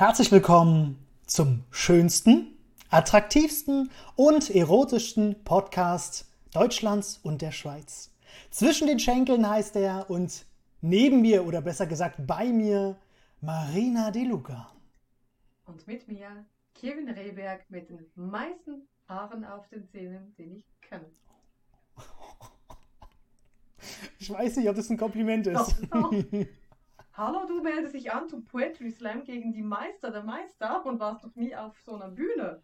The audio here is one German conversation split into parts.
Herzlich willkommen zum schönsten, attraktivsten und erotischsten Podcast Deutschlands und der Schweiz. Zwischen den Schenkeln heißt er und neben mir oder besser gesagt bei mir Marina De Luca. Und mit mir Kevin Rehberg mit den meisten Haaren auf den Zähnen, den ich kenne. Ich weiß nicht, ob das ein Kompliment ist. Doch, doch. Hallo, du meldest dich an zum Poetry Slam gegen die Meister der Meister und warst noch nie auf so einer Bühne.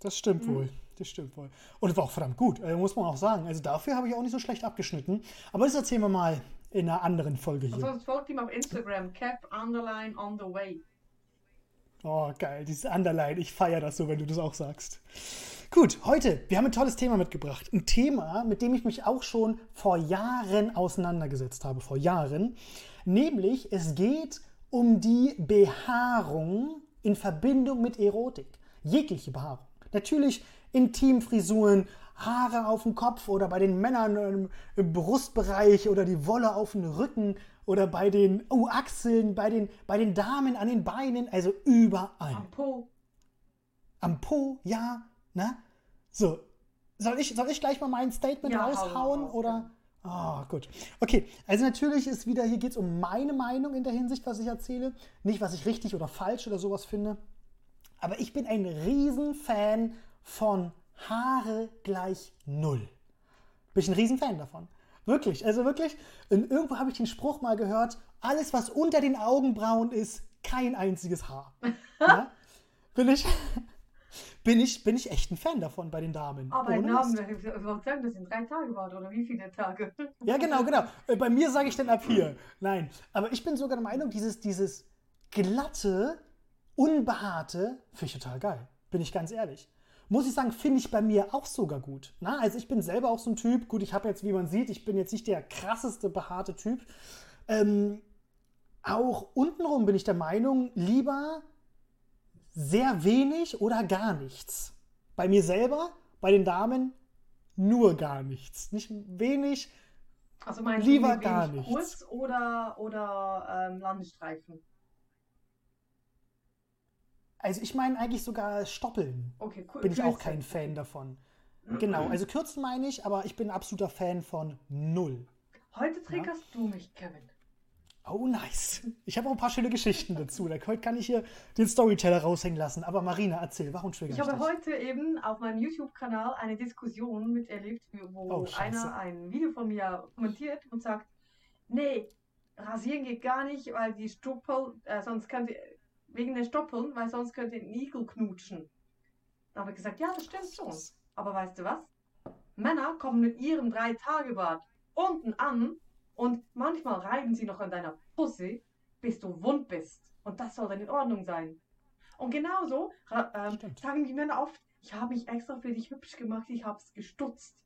Das stimmt mhm. wohl. Das stimmt wohl. Und es war auch verdammt gut, also muss man auch sagen. Also dafür habe ich auch nicht so schlecht abgeschnitten. Aber das erzählen wir mal in einer anderen Folge hier. Also folgt ihm auf Instagram, cap underline on the way. Oh, geil, dieses Underline. Ich feiere das so, wenn du das auch sagst. Gut, heute, wir haben ein tolles Thema mitgebracht. Ein Thema, mit dem ich mich auch schon vor Jahren auseinandergesetzt habe. Vor Jahren. Nämlich, es geht um die Behaarung in Verbindung mit Erotik. Jegliche Behaarung. Natürlich Intimfrisuren, Haare auf dem Kopf oder bei den Männern im Brustbereich oder die Wolle auf dem Rücken oder bei den oh, Achseln, bei den, bei den Damen an den Beinen, also überall. Am Po. Am Po, ja. Ne? So, soll ich, soll ich gleich mal mein Statement ja, raushauen oder? Ah, oh, gut. Okay, also natürlich ist wieder, hier geht es um meine Meinung in der Hinsicht, was ich erzähle. Nicht, was ich richtig oder falsch oder sowas finde. Aber ich bin ein Riesenfan von Haare gleich null. Bin ich ein Riesenfan davon. Wirklich, also wirklich. Und irgendwo habe ich den Spruch mal gehört, alles, was unter den Augenbrauen ist, kein einziges Haar. ja? Bin ich, bin ich, bin ich echt ein Fan davon bei den Damen. Aber Namen, ich würde sagen, das sind drei Tage wart oder wie viele Tage? Ja, genau, genau. Äh, bei mir sage ich dann ab hier. Nein, aber ich bin sogar der Meinung, dieses, dieses glatte, unbehaarte, finde ich total geil. Bin ich ganz ehrlich. Muss ich sagen, finde ich bei mir auch sogar gut. Na, also ich bin selber auch so ein Typ. Gut, ich habe jetzt, wie man sieht, ich bin jetzt nicht der krasseste behaarte Typ. Ähm, auch untenrum bin ich der Meinung, lieber sehr wenig oder gar nichts. Bei mir selber, bei den Damen nur gar nichts. Nicht wenig, also meinst lieber du gar nichts. Kurz oder, oder ähm, Landestreifen? Also ich meine eigentlich sogar Stoppeln. Okay, cool. Bin ich auch kein Fan davon. Genau, also kürzen meine ich, aber ich bin absoluter Fan von null. Heute triggerst ja? du mich, Kevin. Oh, nice. Ich habe auch ein paar schöne Geschichten dazu. Heute kann ich hier den Storyteller raushängen lassen. Aber Marina, erzähl, warum trigger ich Ich habe heute eben auf meinem YouTube-Kanal eine Diskussion miterlebt, wo oh, einer ein Video von mir kommentiert und sagt, nee, rasieren geht gar nicht, weil die Stoppel, äh, sonst könnte, wegen der Stoppeln, weil sonst könnte ein Igel knutschen. Da habe ich gesagt, ja, das stimmt schon. Aber weißt du was? Männer kommen mit ihrem Drei-Tage-Bart unten an und manchmal reiben sie noch an deiner Pussy, bis du wund bist. Und das soll dann in Ordnung sein. Und genauso ähm, sagen die Männer oft, ich habe mich extra für dich hübsch gemacht, ich habe es gestutzt.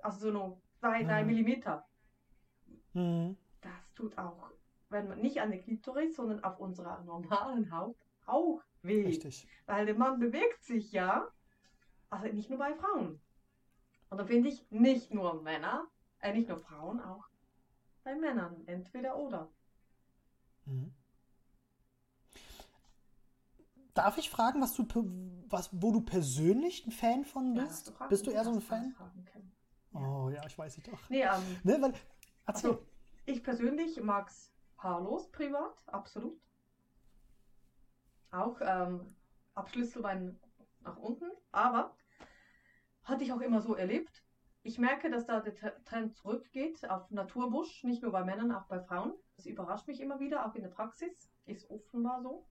Also so nur zwei, drei mhm. Millimeter. Mhm. Das tut auch, wenn man nicht an der Klitoris, sondern auf unserer normalen Haut auch weh. Richtig. Weil der Mann bewegt sich ja, also nicht nur bei Frauen. Und da finde ich nicht nur Männer, äh, nicht nur Frauen, auch bei Männern, entweder oder. Mhm. Darf ich fragen, was du, was, wo du persönlich ein Fan von bist? Ja, du bist du eher so ein Fan? Ja. Oh ja, ich weiß nicht doch. Nee, ähm, ne, weil, also, ich persönlich mag es haarlos privat, absolut. Auch ähm, Abschlüsselbein nach unten, aber hatte ich auch immer so erlebt ich merke, dass da der Trend zurückgeht auf Naturbusch, nicht nur bei Männern, auch bei Frauen. Das überrascht mich immer wieder, auch in der Praxis. Ist offenbar so.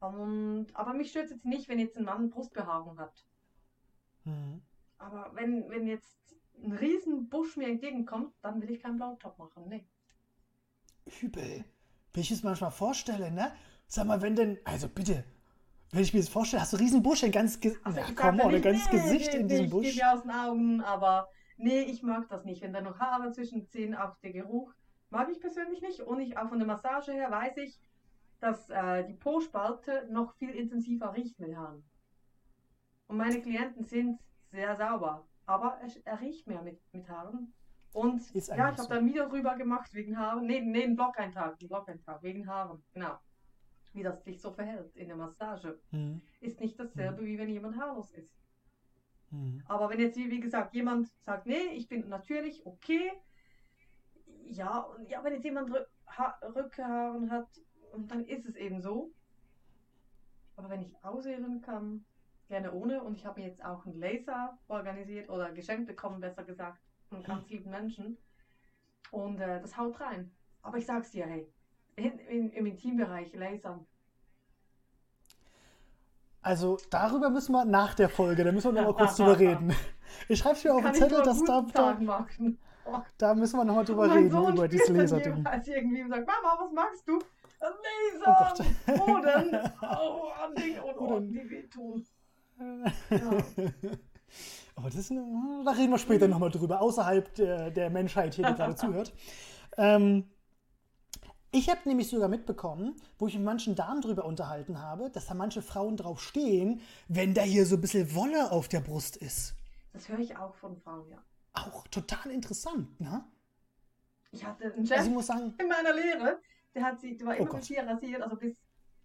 Und, aber mich stört es jetzt nicht, wenn jetzt ein Mann Brustbehaarung hat. Mhm. Aber wenn, wenn jetzt ein riesen Busch mir entgegenkommt, dann will ich keinen Blautop machen. Nee. Übel. Wenn ich es manchmal vorstelle, ne? Sag mal, wenn denn, also bitte, wenn ich mir das vorstelle, hast du einen riesen Busch, ein ganz, also ja, komm, ein ganzes nee, Gesicht nee, in diesem Busch. Ich aus den Augen, aber nee, ich mag das nicht. Wenn da noch Haare zwischen den Zähnen, auch der Geruch, mag ich persönlich nicht. Und ich, auch von der Massage her weiß ich, dass äh, die Po-Spalte noch viel intensiver riecht mit Haaren. Und meine Klienten sind sehr sauber, aber er, er riecht mehr mit, mit Haaren. Und ja, ich habe so. da ein Video rüber gemacht wegen Haaren. Nee, nee, ein Blog-Eintrag, ein Blog-Eintrag, wegen Haaren, genau. Wie das sich so verhält in der Massage, mhm. ist nicht dasselbe, mhm. wie wenn jemand haarlos ist. Mhm. Aber wenn jetzt, wie gesagt, jemand sagt, nee, ich bin natürlich okay, ja, ja, wenn jetzt jemand Rückhaaren hat, dann ist es eben so. Aber wenn ich auswählen kann, gerne ohne. Und ich habe mir jetzt auch einen Laser organisiert oder geschenkt bekommen, besser gesagt, von ganz lieben Menschen. Und äh, das haut rein. Aber ich sag's dir, hey, in, im Intimbereich Lasern. Also darüber müssen wir nach der Folge, da müssen wir noch mal kurz drüber reden. Ich schreibe es mir auf den Zettel, dass da, da, oh. da müssen wir noch mal drüber reden, Sohn über dieses Laserding. Als irgendwie sagt, Mama, was magst du? Laser! Oh Boden! Oh, an Ding und oh, die wehtun. Ja. Aber das ist eine, da reden wir später nochmal drüber, außerhalb der, der Menschheit hier, die gerade zuhört. Ähm, ich habe nämlich sogar mitbekommen, wo ich mit manchen Damen drüber unterhalten habe, dass da manche Frauen drauf stehen, wenn da hier so ein bisschen Wolle auf der Brust ist. Das höre ich auch von Frauen, ja. Auch total interessant, ne? Ich hatte einen Chef also sagen, in meiner Lehre, der hat sie, der war oh immer oh bis hier rasiert, also bis,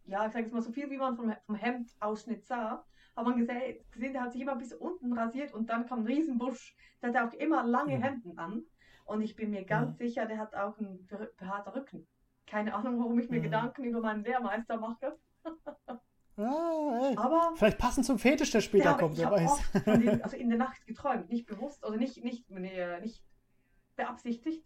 ja, ich sage jetzt mal so viel, wie man vom, vom Hemdausschnitt sah hat man gesehen, gesehen, der hat sich immer bis unten rasiert und dann kam ein Riesenbusch. Der hat auch immer lange mhm. Hemden an. Und ich bin mir ganz mhm. sicher, der hat auch einen behaarten Rücken. Keine Ahnung, warum ich mir mhm. Gedanken über meinen Lehrmeister mache. Ah, Aber vielleicht passend zum Fetisch, der später kommt, wer weiß. Den, also in der Nacht geträumt, nicht bewusst, also nicht, nicht, nee, nicht beabsichtigt.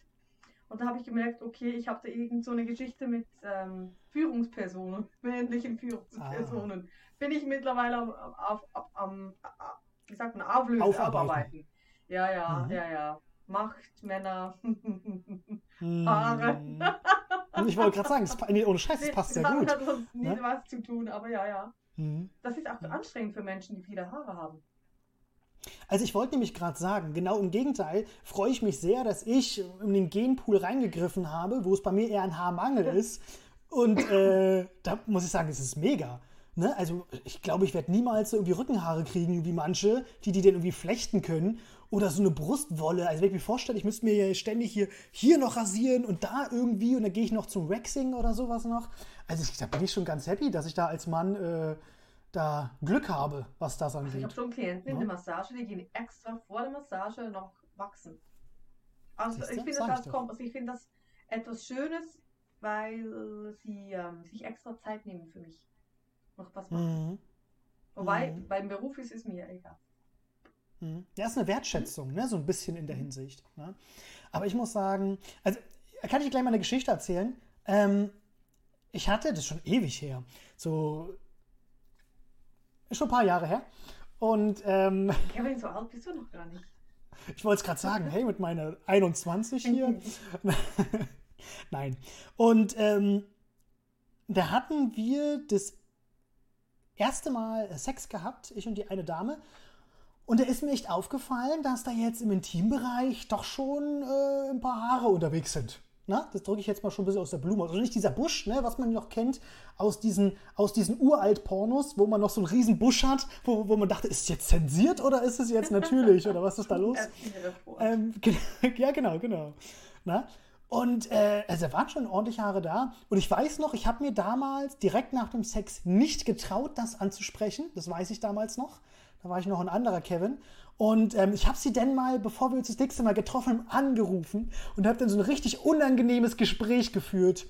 Und da habe ich gemerkt, okay, ich habe da irgend so eine Geschichte mit ähm, Führungspersonen, männlichen Führungspersonen. Ah bin ich mittlerweile am, auf, auf, am, wie sagt man, auflösen, aufarbeiten. aufarbeiten. Ja, ja, mhm. ja, ja. Macht, Männer. Haare. Ich wollte gerade sagen, das, nee, ohne Scheiß, das passt sehr gut. Das hat sonst nie ne? was zu tun, aber ja, ja. Mhm. Das ist auch mhm. anstrengend für Menschen, die viele Haare haben. Also ich wollte nämlich gerade sagen, genau im Gegenteil, freue ich mich sehr, dass ich in den Genpool reingegriffen habe, wo es bei mir eher ein Haarmangel ist. Und äh, da muss ich sagen, es ist mega. Ne? Also ich glaube, ich werde niemals so irgendwie Rückenhaare kriegen wie manche, die die dann irgendwie flechten können. Oder so eine Brustwolle. Also wenn ich mir vorstelle, ich müsste mir ja ständig hier, hier noch rasieren und da irgendwie und dann gehe ich noch zum Waxing oder sowas noch. Also ich, da bin ich schon ganz happy, dass ich da als Mann äh, da Glück habe, was das angeht. Ich habe schon Klienten ja? in der Massage, die gehen extra vor der Massage noch wachsen. Also ich finde das, also ich find das etwas Schönes, weil sie ähm, sich extra Zeit nehmen für mich noch was machen. Mhm. Wobei, mhm. beim Beruf ist es mir egal. Mhm. Ja, ist eine Wertschätzung, ne? so ein bisschen in der Hinsicht. Ne? Aber ich muss sagen, also kann ich gleich mal eine Geschichte erzählen. Ähm, ich hatte, das schon ewig her, so schon ein paar Jahre her. Und ähm, Kevin, so alt bist du noch gar nicht. Ich wollte es gerade sagen, hey, mit meiner 21 hier. Nein. Und ähm, da hatten wir das erste Mal Sex gehabt, ich und die eine Dame. Und da ist mir echt aufgefallen, dass da jetzt im Intimbereich doch schon äh, ein paar Haare unterwegs sind. Na, das drücke ich jetzt mal schon ein bisschen aus der Blume. Also nicht dieser Busch, ne, was man noch kennt aus diesen, aus diesen Uralt-Pornos, wo man noch so einen riesen Busch hat, wo, wo man dachte, ist es jetzt zensiert oder ist es jetzt natürlich oder was ist da los? ähm, ja, genau, genau. Na? Und äh, also waren schon ordentlich Haare da. Und ich weiß noch, ich habe mir damals direkt nach dem Sex nicht getraut, das anzusprechen. Das weiß ich damals noch. Da war ich noch ein anderer Kevin. Und ähm, ich habe sie dann mal, bevor wir uns das nächste Mal getroffen haben, angerufen und habe dann so ein richtig unangenehmes Gespräch geführt.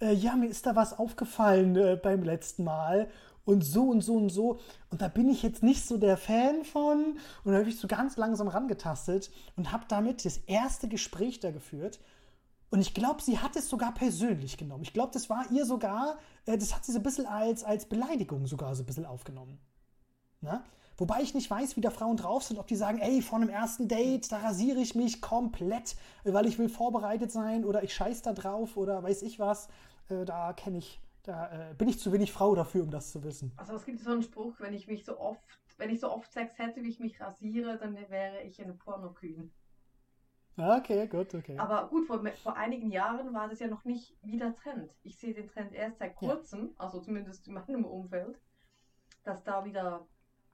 Äh, ja, mir ist da was aufgefallen äh, beim letzten Mal und so und so und so. Und da bin ich jetzt nicht so der Fan von. Und da habe ich so ganz langsam rangetastet und habe damit das erste Gespräch da geführt. Und ich glaube, sie hat es sogar persönlich genommen. Ich glaube, das war ihr sogar, äh, das hat sie so ein bisschen als, als Beleidigung sogar so ein bisschen aufgenommen. Na? Wobei ich nicht weiß, wie da Frauen drauf sind, ob die sagen, ey, vor einem ersten Date, da rasiere ich mich komplett, weil ich will vorbereitet sein oder ich scheiß da drauf oder weiß ich was. Äh, da kenne ich, da äh, bin ich zu wenig Frau dafür, um das zu wissen. Also es gibt so einen Spruch, wenn ich mich so oft, wenn ich so oft Sex hätte, wie ich mich rasiere, dann wäre ich eine Pornokühn. Okay, gut, okay. Aber gut, vor, vor einigen Jahren war das ja noch nicht wieder Trend. Ich sehe den Trend erst seit kurzem, ja. also zumindest in meinem Umfeld, dass da wieder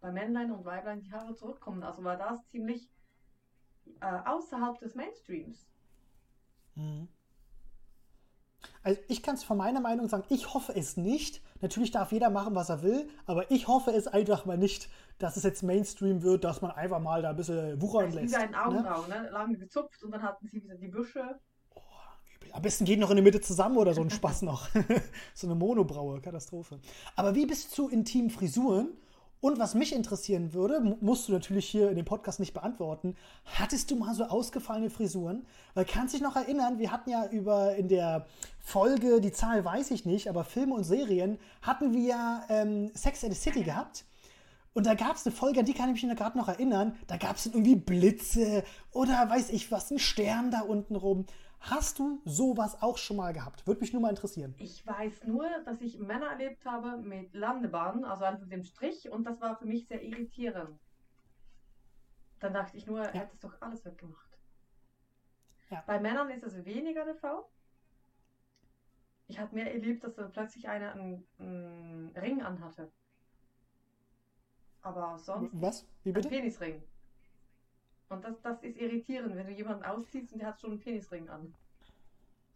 bei Männlein und Weiblein die Haare zurückkommen. Also war das ziemlich äh, außerhalb des Mainstreams. Mhm. Also ich kann es von meiner Meinung sagen, ich hoffe es nicht. Natürlich darf jeder machen, was er will, aber ich hoffe es einfach mal nicht, dass es jetzt Mainstream wird, dass man einfach mal da ein bisschen wuchern lässt. Wie ein Augenbrauen, ne? ne? Lange gezupft und dann hatten sie wieder die Büsche. Oh, Am besten geht noch in der Mitte zusammen oder so ein Spaß noch. so eine Monobraue, Katastrophe. Aber wie bist du intim Frisuren? Und was mich interessieren würde, musst du natürlich hier in dem Podcast nicht beantworten. Hattest du mal so ausgefallene Frisuren? Weil kannst dich noch erinnern, wir hatten ja über in der Folge, die Zahl weiß ich nicht, aber Filme und Serien hatten wir ja ähm, Sex and the City gehabt. Und da gab es eine Folge, an die kann ich mich gerade noch erinnern. Da gab es irgendwie Blitze oder weiß ich was, ein Stern da unten rum. Hast du sowas auch schon mal gehabt? Würde mich nur mal interessieren. Ich weiß nur, dass ich Männer erlebt habe mit Landebahnen, also einfach dem Strich, und das war für mich sehr irritierend. Dann dachte ich nur, er ja. hat es doch alles weggemacht. Ja. Bei Männern ist es weniger der Fall. Ich habe mehr erlebt, dass dann plötzlich einer einen, einen Ring anhatte. Aber sonst. Was? Wie bitte? Ein Penisring. Und das, das ist irritierend, wenn du jemanden ausziehst und der hat schon einen Penisring an.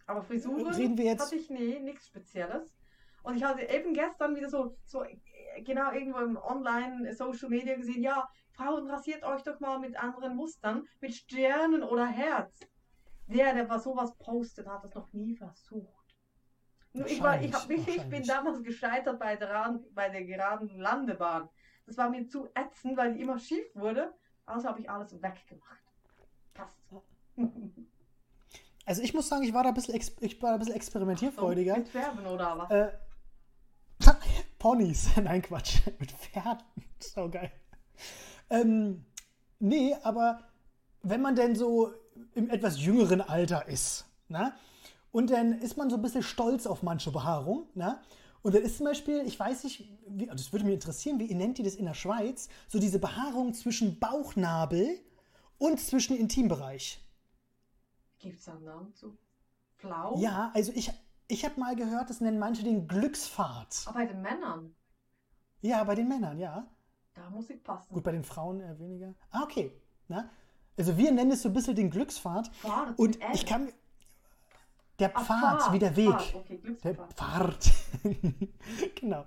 Aber Frisuren Reden wir jetzt... hatte ich nee, nichts Spezielles. Und ich hatte eben gestern wieder so, so genau irgendwo im Online Social Media gesehen, ja, Frauen rasiert euch doch mal mit anderen Mustern, mit Sternen oder Herz. Der, der was sowas postet, hat das noch nie versucht. Ich, war, ich, hab mich, ich bin damals gescheitert bei der, bei der geraden Landebahn. Das war mir zu ätzend, weil die immer schief wurde. Also habe ich alles weggemacht. Passt. Also ich muss sagen, ich war da ein bisschen, ich war ein bisschen experimentierfreudiger. So, mit Pferden oder was? Äh, Ponys. Nein, Quatsch. mit Pferden. So geil. Ähm, nee, aber wenn man denn so im etwas jüngeren Alter ist, ne? Und dann ist man so ein bisschen stolz auf manche Behaarung, ne? Und dann ist zum Beispiel, ich weiß nicht, wie, das würde mich interessieren, wie ihr nennt ihr das in der Schweiz, so diese Behaarung zwischen Bauchnabel und zwischen Intimbereich. Gibt es einen Namen zu? Flau? Ja, also ich, ich habe mal gehört, das nennen manche den Glückspfad. Aber bei den Männern? Ja, bei den Männern, ja. Da muss ich passen. Gut, bei den Frauen eher weniger. Ah, okay. Na? Also wir nennen es so ein bisschen den Glückspfad. Pfad und ich kann, der Pfad, Ach, wie der Weg. Pfad. Okay, der Pfad. genau.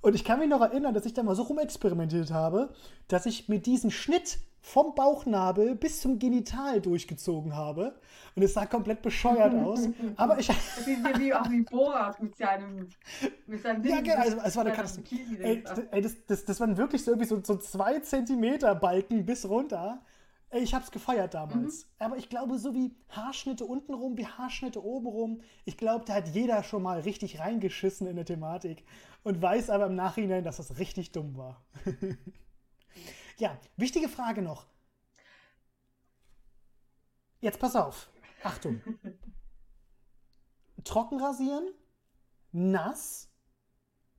Und ich kann mich noch erinnern, dass ich da mal so rumexperimentiert habe, dass ich mit diesem Schnitt vom Bauchnabel bis zum Genital durchgezogen habe. Und es sah komplett bescheuert aus. Aber ich. Ja wie, auch wie Borat mit seinem, mit seinem Ding. Ja, genau. Also, es war eine Katastrophe. Ey, ey, das, das, das waren wirklich so irgendwie so, so zwei Zentimeter Balken bis runter. Ich habe es gefeiert damals. Mhm. Aber ich glaube, so wie Haarschnitte untenrum, wie Haarschnitte obenrum, ich glaube, da hat jeder schon mal richtig reingeschissen in der Thematik und weiß aber im Nachhinein, dass das richtig dumm war. ja, wichtige Frage noch. Jetzt pass auf. Achtung. Trocken rasieren, nass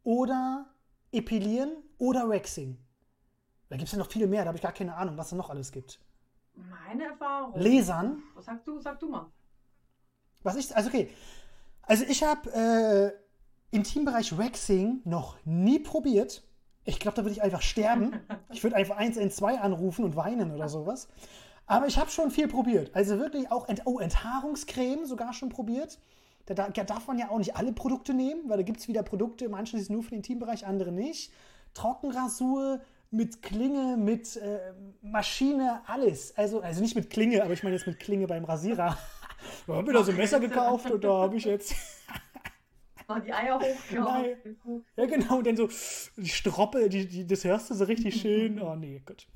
oder epilieren oder Waxing. Da gibt es ja noch viele mehr, da habe ich gar keine Ahnung, was es noch alles gibt. Meine Erfahrung. Lesern. Was sagst du? Sag du mal. Was ich, also okay. Also ich habe äh, im Teambereich Waxing noch nie probiert. Ich glaube, da würde ich einfach sterben. ich würde einfach 112 anrufen und weinen oder sowas. Aber ich habe schon viel probiert. Also wirklich auch Ent oh, Enthaarungscreme sogar schon probiert. Da, da, darf man ja auch nicht alle Produkte nehmen, weil da gibt es wieder Produkte, manche sind nur für den Teambereich, andere nicht. Trockenrasur, mit Klinge, mit äh, Maschine, alles. Also, also nicht mit Klinge, aber ich meine jetzt mit Klinge beim Rasierer. da habe ich da so ein Messer gekauft und da habe ich jetzt. Oh, die Eier hochgehauen. Ja, genau. Und dann so die Stroppe, die, die, das hörst du so richtig schön. Oh, nee, gut.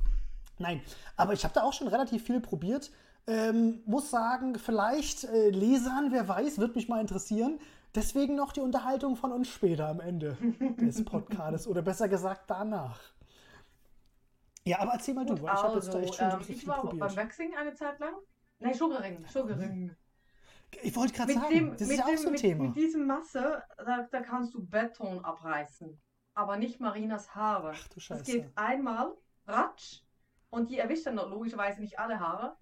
Nein, aber ich habe da auch schon relativ viel probiert. Ähm, muss sagen, vielleicht äh, Lesern, wer weiß, wird mich mal interessieren. Deswegen noch die Unterhaltung von uns später am Ende des Podcasts oder besser gesagt danach. Ja, aber erzähl mal du, weil ich habe jetzt da echt schon so ein ähm, Ich war probiert. beim Waxing eine Zeit lang. Nein, Sugarring, Sugarring. Ich wollte gerade sagen, dem, das ist ja auch so ein mit, Thema. Mit diesem Masse, da, da, kannst du Beton abreißen, aber nicht Marinas Haare. Ach du Scheiße. Das geht einmal, ratsch, und die erwischt dann logischerweise nicht alle Haare.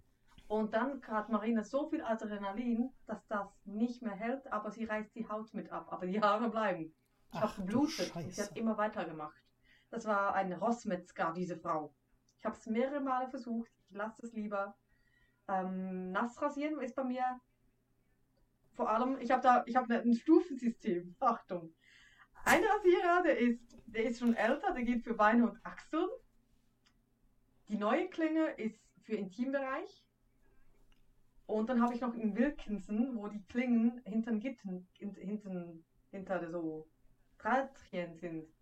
Und dann hat Marina so viel Adrenalin, dass das nicht mehr hält, aber sie reißt die Haut mit ab, aber die Haare bleiben. Ich habe geblutet sie hat immer weitergemacht. Das war ein Rossmetzger, diese Frau. Ich habe es mehrere Male versucht. Ich lasse es lieber. Ähm, nass rasieren ist bei mir vor allem, ich habe da, ich habe ein Stufensystem. Achtung. Ein Rasierer, der ist, der ist schon älter, der geht für Beine und Achseln. Die neue Klinge ist für Intimbereich. Und dann habe ich noch einen Wilkinson, wo die Klingen hinter Gitten, hinten, hinter so Drahtchen sind.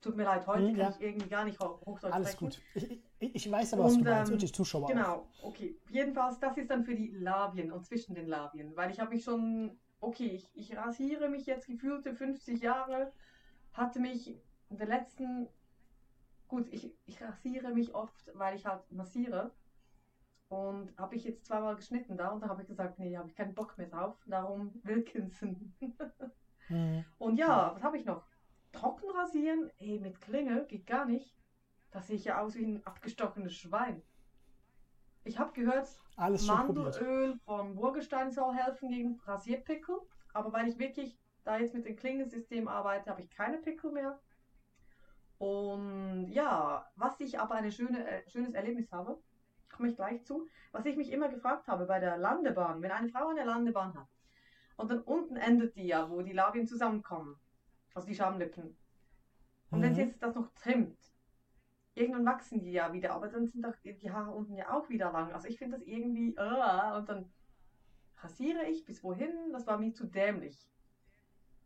Tut mir leid, heute ja. kann ich irgendwie gar nicht Hochdeutsch Alles sprechen. gut. Ich, ich, weiß aber, was und, du meinst. Und die Zuschauer Genau, auch. okay. Jedenfalls, das ist dann für die Labien und zwischen den Labien. Weil ich habe mich schon, okay, ich, ich rasiere mich jetzt gefühlte 50 Jahre, hatte mich in den letzten, gut, ich, ich rasiere mich oft, weil ich halt massiere. Und habe ich jetzt zweimal geschnitten da und da habe ich gesagt, nee, habe ich keinen Bock mehr drauf. Darum Wilkinson. mhm. Und ja, was habe ich noch? Trocken rasieren? Ey, mit Klinge geht gar nicht. Da sehe ich ja aus wie ein abgestochenes Schwein. Ich habe gehört, Alles Mandelöl vom Burgestein soll helfen gegen Rasierpickel. Aber weil ich wirklich da jetzt mit dem Klingensystem arbeite, habe ich keine Pickel mehr. Und ja, was ich aber ein schöne, äh, schönes Erlebnis habe, komme ich gleich zu, was ich mich immer gefragt habe bei der Landebahn, wenn eine Frau eine Landebahn hat und dann unten endet die ja, wo die Labien zusammenkommen, also die Schamlippen. Und mhm. wenn sie jetzt das noch trimmt, irgendwann wachsen die ja wieder, aber dann sind doch die Haare unten ja auch wieder lang. Also ich finde das irgendwie, uh, und dann rasiere ich bis wohin, das war mir zu dämlich.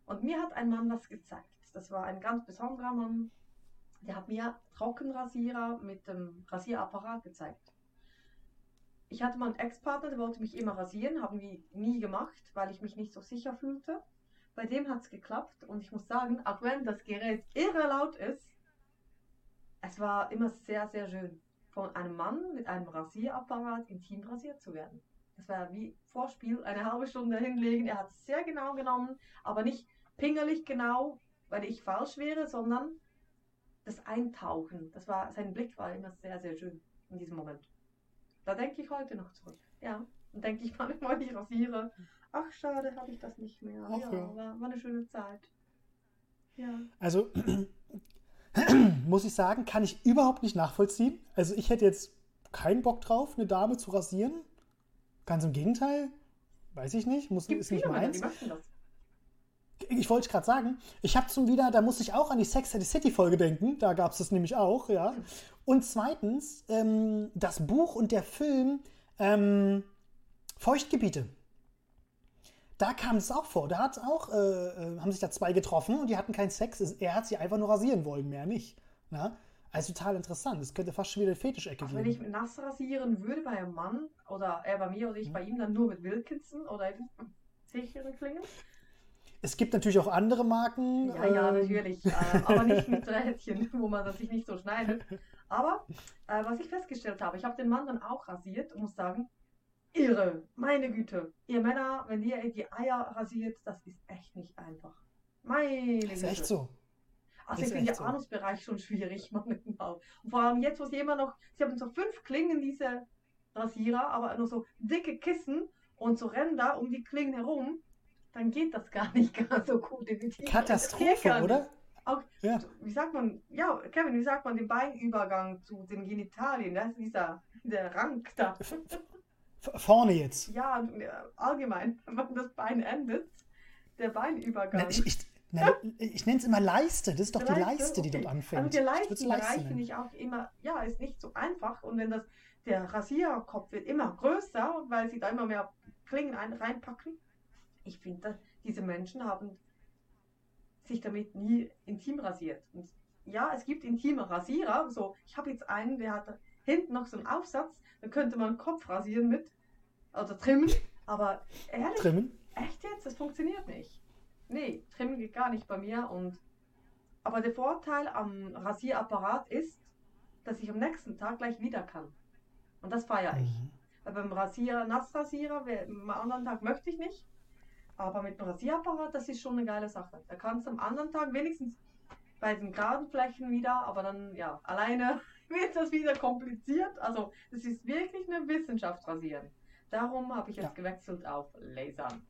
Und mir hat ein Mann das gezeigt. Das war ein ganz besonderer Mann. Der hat mir Trockenrasierer mit dem Rasierapparat gezeigt. Ich hatte mal einen Ex-Partner, der wollte mich immer rasieren, haben wir nie gemacht, weil ich mich nicht so sicher fühlte. Bei dem hat es geklappt und ich muss sagen, auch wenn das Gerät irre laut ist, es war immer sehr, sehr schön, von einem Mann mit einem Rasierapparat intim rasiert zu werden. Das war wie Vorspiel, eine halbe Stunde hinlegen. Er hat es sehr genau genommen, aber nicht pingelig genau, weil ich falsch wäre, sondern das Eintauchen. Das war, sein Blick war immer sehr, sehr schön in diesem Moment. Da denke ich heute noch zurück. Ja. Und denke ich manchmal, ich rasiere. Ach, schade, habe ich das nicht mehr. Ach, ja, ja. War, war eine schöne Zeit. Ja. Also, muss ich sagen, kann ich überhaupt nicht nachvollziehen. Also, ich hätte jetzt keinen Bock drauf, eine Dame zu rasieren. Ganz im Gegenteil. Weiß ich nicht. Muss, ist nicht meins. Ich wollte gerade sagen, ich habe zum wieder, da muss ich auch an die Sex City Folge denken. Da gab es das nämlich auch, ja. Und zweitens, ähm, das Buch und der Film ähm, Feuchtgebiete. Da kam es auch vor. Da hat auch, äh, äh, haben sich da zwei getroffen und die hatten keinen Sex. Er hat sie einfach nur rasieren wollen, mehr nicht. Na? Also total interessant. Das könnte fast schon wieder eine Fetischecke geben. Wenn ich nass rasieren würde bei einem Mann oder er bei mir oder ich hm. bei ihm, dann nur mit Wilkinson oder sicheren Klingen. Es gibt natürlich auch andere Marken. Ja, ja, ähm, natürlich. Äh, aber nicht mit Rädchen, wo man das sich nicht so schneidet. Aber äh, was ich festgestellt habe, ich habe den Mann dann auch rasiert und muss sagen, irre, meine Güte. Ihr Männer, wenn ihr die Eier rasiert, das ist echt nicht einfach. Meine Güte. Das ist echt so. Also ist ich finde der Anusbereich schon schwierig manchmal. Und vor allem jetzt, wo sie immer noch, sie haben so fünf Klingen, diese Rasierer, aber nur so dicke Kissen und so Ränder um die Klingen herum, dann geht das gar nicht gar so gut. Katastrophe, oder? Auch, ja. wie sagt man, ja, Kevin, wie sagt man den Beinübergang zu den Genitalien? Das ist dieser, dieser Rank da. Vorne jetzt. Ja, allgemein, wenn man das Bein endet, der Beinübergang. Na, ich, ich, ich nenne es immer Leiste. Das ist doch Leiste, die Leiste, okay. die dort anfängt. Also der Leistenbereich finde ich auch immer, ja, ist nicht so einfach. Und wenn das, der Rasierkopf wird immer größer, weil sie da immer mehr Klingen ein, reinpacken. Ich finde, diese Menschen haben sich damit nie intim rasiert. Und ja, es gibt intime Rasierer. So, ich habe jetzt einen, der hat hinten noch so einen Aufsatz, da könnte man Kopf rasieren mit. Oder trimmen. Aber ehrlich, trimmen? echt jetzt, das funktioniert nicht. Nee, trimmen geht gar nicht bei mir. Und aber der Vorteil am Rasierapparat ist, dass ich am nächsten Tag gleich wieder kann. Und das feiere ich. Mhm. Weil beim Rasier, Nassrasierer, am anderen Tag möchte ich nicht. Aber mit dem Rasierapparat, das ist schon eine geile Sache. Da kannst du am anderen Tag wenigstens bei den geraden Flächen wieder, aber dann, ja, alleine wird das wieder kompliziert. Also, es ist wirklich eine Wissenschaft rasieren. Darum habe ich jetzt ja. gewechselt auf Lasern.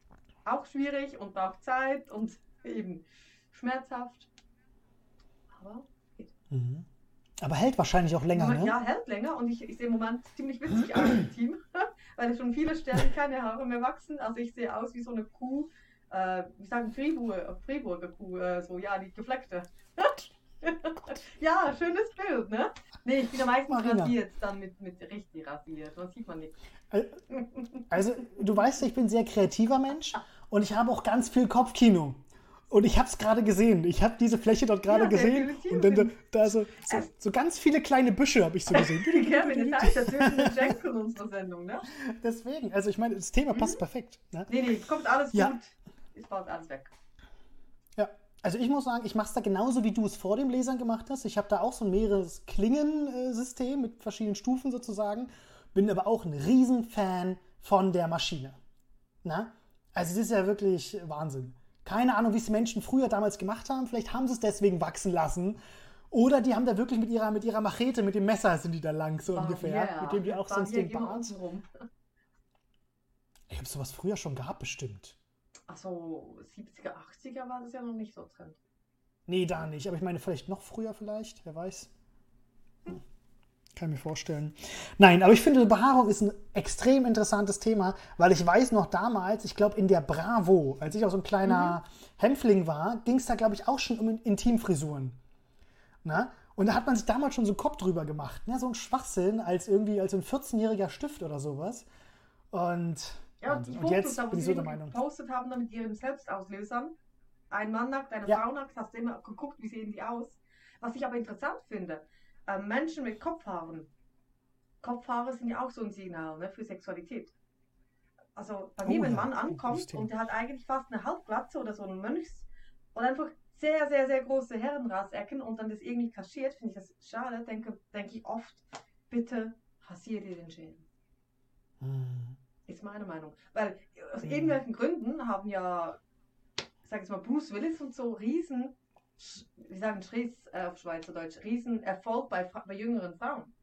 Auch schwierig und braucht Zeit und eben schmerzhaft. Aber geht. Mhm. Aber hält wahrscheinlich auch länger, ne? Ja, hält länger und ich, ich sehe im Moment ziemlich witzig aus im Team, weil schon viele Stellen keine Haare mehr wachsen. Also ich sehe aus wie so eine Kuh, äh, wie sagen Friburger, Friburger Kuh, äh, so ja, die gefleckte. ja, schönes Bild, ne? Nee, ich bin am meisten Marina. rasiert, dann mit, mit richtig rasiert. Dann sieht man nichts. Also, du weißt, ich bin ein sehr kreativer Mensch und ich habe auch ganz viel Kopfkino. Und ich habe es gerade gesehen. Ich habe diese Fläche dort gerade ja, gesehen. Und dann da, so, so, so, ganz viele kleine Büsche habe ich so gesehen. Kevin, das heißt, das wird eine Jack von unserer Sendung, ne? Deswegen, also ich meine, das Thema mhm. passt perfekt. Ne? Nee, nee, es kommt alles ja. gut. Es baut alles weg. Ja, also ich muss sagen, ich mache es da genauso, wie du es vor dem Lesern gemacht hast. Ich habe da auch so ein mehreres Klingensystem mit verschiedenen Stufen sozusagen. Bin aber auch ein Riesenfan von der Maschine. Na? Also es ist ja wirklich Wahnsinn. Keine Ahnung, wie es Menschen früher damals gemacht haben. Vielleicht haben sie es deswegen wachsen lassen. Oder die haben da wirklich mit ihrer, mit ihrer Machete, mit dem Messer sind die da lang, so Bam, ungefähr. Yeah. Mit dem die auch sonst den Bart. Ich habe sowas früher schon gehabt, bestimmt. Achso, 70er, 80er war das ja noch nicht so drin. Nee, da nicht. Aber ich meine, vielleicht noch früher vielleicht, wer weiß. Hm. Kann ich mir vorstellen. Nein, aber ich finde, Behaarung ist ein extrem interessantes Thema, weil ich weiß noch damals, ich glaube in der Bravo, als ich auch so ein kleiner mhm. Hämpfling war, ging es da, glaube ich, auch schon um Intimfrisuren. Na? Und da hat man sich damals schon so einen Kopf drüber gemacht. Ne? So ein Schwachsinn als irgendwie als ein 14-jähriger Stift oder sowas. Und, ja, und, die und jetzt da, bin ich so der Meinung. gepostet haben mit ihren Selbstauslösern. Ein Mann nackt, eine ja. Frau nackt, hast du immer geguckt, wie sehen die aus. Was ich aber interessant finde, äh, Menschen mit Kopfhaaren. Kopfhaare sind ja auch so ein Signal ne, für Sexualität. Also bei mir, oh, wenn ein Mann ankommt und der hat eigentlich fast eine Halbglatze oder so ein Mönchs und einfach sehr, sehr, sehr große Herrenrasecken und dann das irgendwie kaschiert, finde ich das schade, denke, denke ich oft, bitte rasier dir den Schädel. Hm. Ist meine Meinung. Weil aus hm. irgendwelchen Gründen haben ja, sag ich mal, Bruce Willis und so riesen wie sagen Schries äh, auf Schweizerdeutsch, Riesenerfolg bei, bei jüngeren Frauen.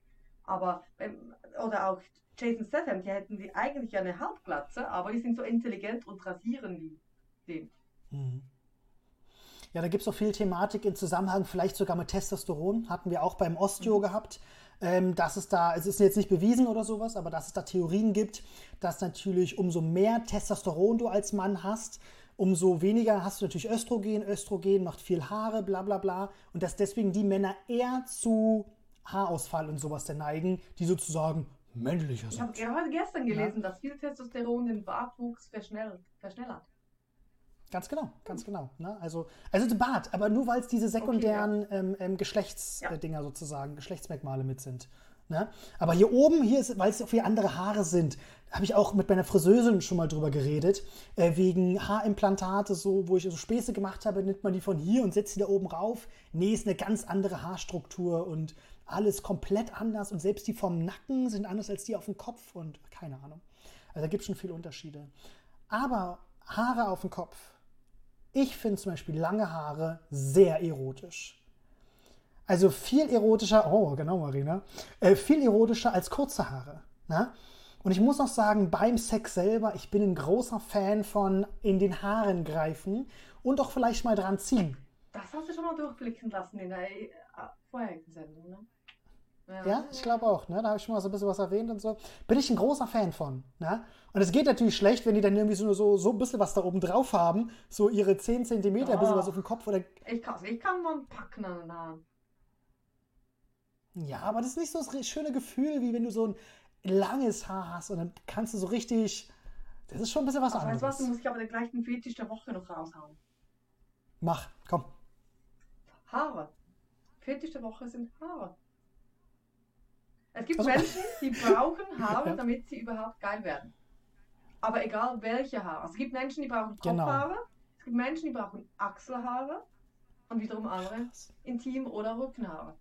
Aber, ähm, oder auch Jason Statham, die hätten die eigentlich eine Halbglatze, aber die sind so intelligent und rasieren die den. Mhm. Ja, da gibt es auch viel Thematik im Zusammenhang, vielleicht sogar mit Testosteron. Hatten wir auch beim Osteo mhm. gehabt. Ähm, dass es da, es ist jetzt nicht bewiesen oder sowas, aber dass es da Theorien gibt, dass natürlich umso mehr Testosteron du als Mann hast, umso weniger hast du natürlich Östrogen. Östrogen macht viel Haare, bla bla bla. Und dass deswegen die Männer eher zu Haarausfall und sowas neigen, die sozusagen männlicher sind. Ich habe gerade gestern gelesen, ja? dass viel Testosteron den Bartwuchs verschnellert. verschnellert. Ganz genau, ganz genau. Ne? Also, also der Bart, aber nur weil es diese sekundären okay, ja. ähm, ähm, Geschlechtsdinger ja. sozusagen, Geschlechtsmerkmale mit sind. Ne? Aber hier oben, hier ist, weil es auch viele andere Haare sind, habe ich auch mit meiner Friseurin schon mal drüber geredet, äh, wegen Haarimplantate, so, wo ich so Späße gemacht habe, nimmt man die von hier und setzt sie da oben rauf. Nee, ist eine ganz andere Haarstruktur und alles komplett anders und selbst die vom Nacken sind anders als die auf dem Kopf und keine Ahnung. Also da gibt es schon viele Unterschiede. Aber Haare auf dem Kopf. Ich finde zum Beispiel lange Haare sehr erotisch. Also viel erotischer, oh genau Marina, äh, viel erotischer als kurze Haare. Ne? Und ich muss auch sagen, beim Sex selber, ich bin ein großer Fan von in den Haaren greifen und auch vielleicht mal dran ziehen. Das hast du schon mal durchblicken lassen in der äh, vorherigen Sendung, ne? Ja, ja ich glaube auch. Ne? Da habe ich schon mal so ein bisschen was erwähnt und so. Bin ich ein großer Fan von. Ne? Und es geht natürlich schlecht, wenn die dann irgendwie so, so, so ein bisschen was da oben drauf haben. So ihre 10 cm, ein bisschen was auf dem Kopf. Oder... Ich kann ich kann mal packen an den Haaren. Ja, aber das ist nicht so das schöne Gefühl, wie wenn du so ein langes Haar hast und dann kannst du so richtig. Das ist schon ein bisschen was aber anderes. Weißt du was, du musst ich aber den gleichen Fetisch der Woche noch raushauen. Mach, komm. Haare. Fetisch der Woche sind Haare. Es gibt also, Menschen, die brauchen Haare, ja. damit sie überhaupt geil werden. Aber egal welche Haare. Also es gibt Menschen, die brauchen. Kopfhaare. Genau. Es gibt Menschen, die brauchen Achselhaare. Und wiederum andere Intim- oder Rückenhaare.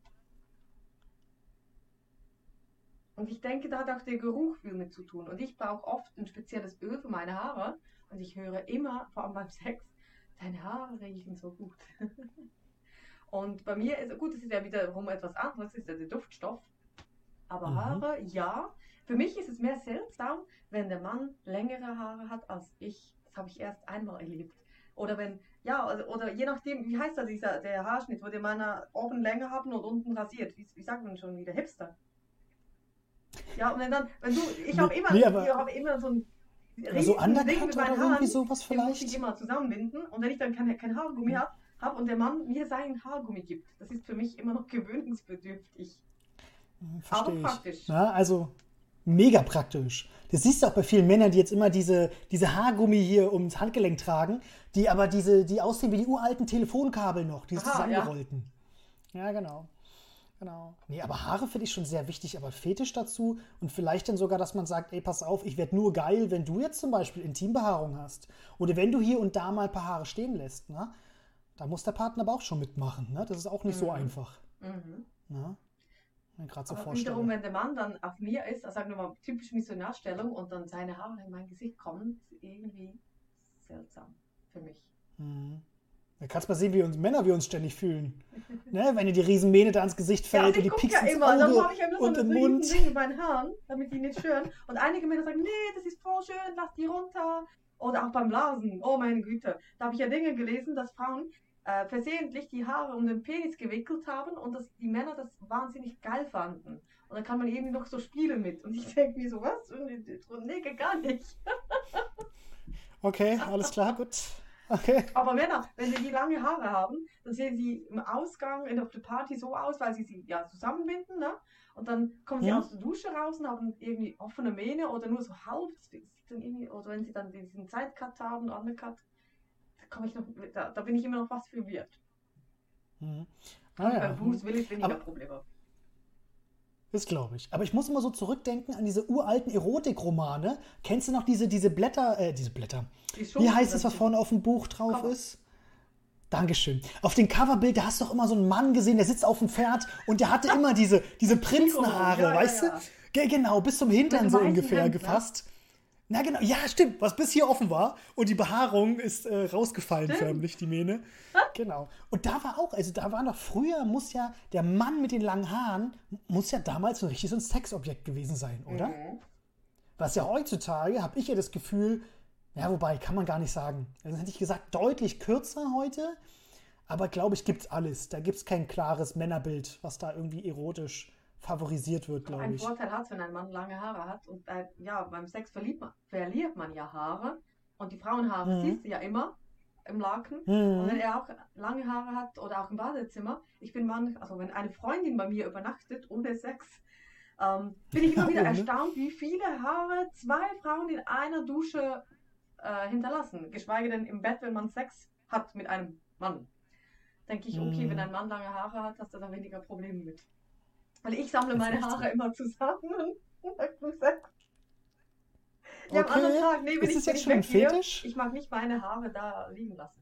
Und ich denke, da hat auch der Geruch viel mit zu tun. Und ich brauche oft ein spezielles Öl für meine Haare. Und ich höre immer, vor allem beim Sex, deine Haare riechen so gut. und bei mir ist, gut, es ist ja wiederum etwas anderes, es ist ja der Duftstoff. Aber mhm. Haare, ja. Für mich ist es mehr seltsam, wenn der Mann längere Haare hat als ich. Das habe ich erst einmal erlebt. Oder wenn, ja, oder, oder je nachdem, wie heißt da dieser, der Haarschnitt, wo die Männer oben länger haben und unten rasiert. Wie, wie sagt man schon wieder? Hipster. Ja, und wenn dann, wenn du, ich habe immer, nee, ich habe immer so ein so Undercut mit meinen oder Haaren, sowas vielleicht? muss ich immer zusammenbinden und wenn ich dann kein, kein Haargummi habe hab und der Mann mir seinen Haargummi gibt, das ist für mich immer noch gewöhnungsbedürftig. Hm, verstehe Aber praktisch. Na, also mega praktisch. Das siehst du auch bei vielen Männern, die jetzt immer diese, diese Haargummi hier ums Handgelenk tragen, die aber diese, die aussehen wie die uralten Telefonkabel noch, diese Aha, zusammengerollten. Ja. ja, genau. Genau. Nee, aber Haare finde ich schon sehr wichtig, aber Fetisch dazu und vielleicht dann sogar, dass man sagt, ey, pass auf, ich werde nur geil, wenn du jetzt zum Beispiel Intimbehaarung hast. Oder wenn du hier und da mal ein paar Haare stehen lässt, ne? Da muss der Partner aber auch schon mitmachen, ne? Das ist auch nicht mhm. so einfach. Mhm. Ne? gerade so Aber wiederum, wenn der Mann dann auf mir ist, also sagen wir mal typisch Missionarstellung und dann seine Haare in mein Gesicht kommen, ist irgendwie seltsam für mich. Mhm. Da kannst du mal sehen, wie uns Männer wir uns ständig fühlen. ne? Wenn dir die Riesenmähne da ins Gesicht fällt ja, und die Picks ja immer. Auge dann ich immer und so im Mund. Ding in meinen Haaren, damit die nicht stören. Und einige Männer sagen, nee, das ist voll schön, lass die runter. Oder auch beim Blasen. Oh meine Güte. Da habe ich ja Dinge gelesen, dass Frauen äh, versehentlich die Haare um den Penis gewickelt haben und dass die Männer das wahnsinnig geil fanden. Und dann kann man eben noch so spielen mit. Und ich denke mir so, was? Nee, gar nicht. okay, alles klar, gut. Okay. Aber Männer, wenn sie die lange Haare haben, dann sehen sie im Ausgang in der Party so aus, weil sie sie ja zusammenbinden, ne? Und dann kommen sie ja. aus der Dusche raus und haben irgendwie offene Mähne oder nur so halb. Oder wenn sie dann diesen Zeitcut haben, Undercut, komme ich noch, da, da, bin ich immer noch was verwirrt. Mhm. Ah, ja. Bei Bruce Willis weniger Aber, Probleme. Das glaube ich. Aber ich muss immer so zurückdenken an diese uralten Erotikromane. Kennst du noch diese, diese Blätter, äh, diese Blätter? Wie heißt es, was vorne auf dem Buch drauf Cover. ist? Dankeschön. Auf dem Coverbild, da hast du doch immer so einen Mann gesehen, der sitzt auf dem Pferd und der hatte immer diese, diese Prinzenhaare, ja, weißt ja, ja. du? Genau, bis zum Hintern so ungefähr Hemd, gefasst. Ne? Na genau, ja, stimmt, was bis hier offen war und die Behaarung ist äh, rausgefallen stimmt. förmlich, die Mähne. genau. Und da war auch, also da war noch früher, muss ja der Mann mit den langen Haaren, muss ja damals so richtig so ein Sexobjekt gewesen sein, oder? Mhm. Was ja heutzutage, habe ich ja das Gefühl, ja, wobei, kann man gar nicht sagen. Also hätte ich gesagt, deutlich kürzer heute, aber glaube ich, gibt es alles. Da gibt es kein klares Männerbild, was da irgendwie erotisch favorisiert wird, glaube ich. Ein Vorteil hat wenn ein Mann lange Haare hat. Und äh, ja, beim Sex man, verliert man ja Haare. Und die Frauenhaare mhm. siehst du ja immer im Laken. Mhm. Und wenn er auch lange Haare hat oder auch im Badezimmer, ich bin Mann, also wenn eine Freundin bei mir übernachtet ohne Sex, ähm, bin ich immer wieder erstaunt, wie viele Haare zwei Frauen in einer Dusche äh, hinterlassen. Geschweige denn im Bett, wenn man Sex hat mit einem Mann. Denke ich, okay, mhm. wenn ein Mann lange Haare hat, hast du da weniger Probleme mit. Weil ich sammle meine Haare so. immer zusammen. Ja, okay. am anderen Tag, ist ich, jetzt schon Fetisch? Ich mag nicht meine Haare da liegen lassen.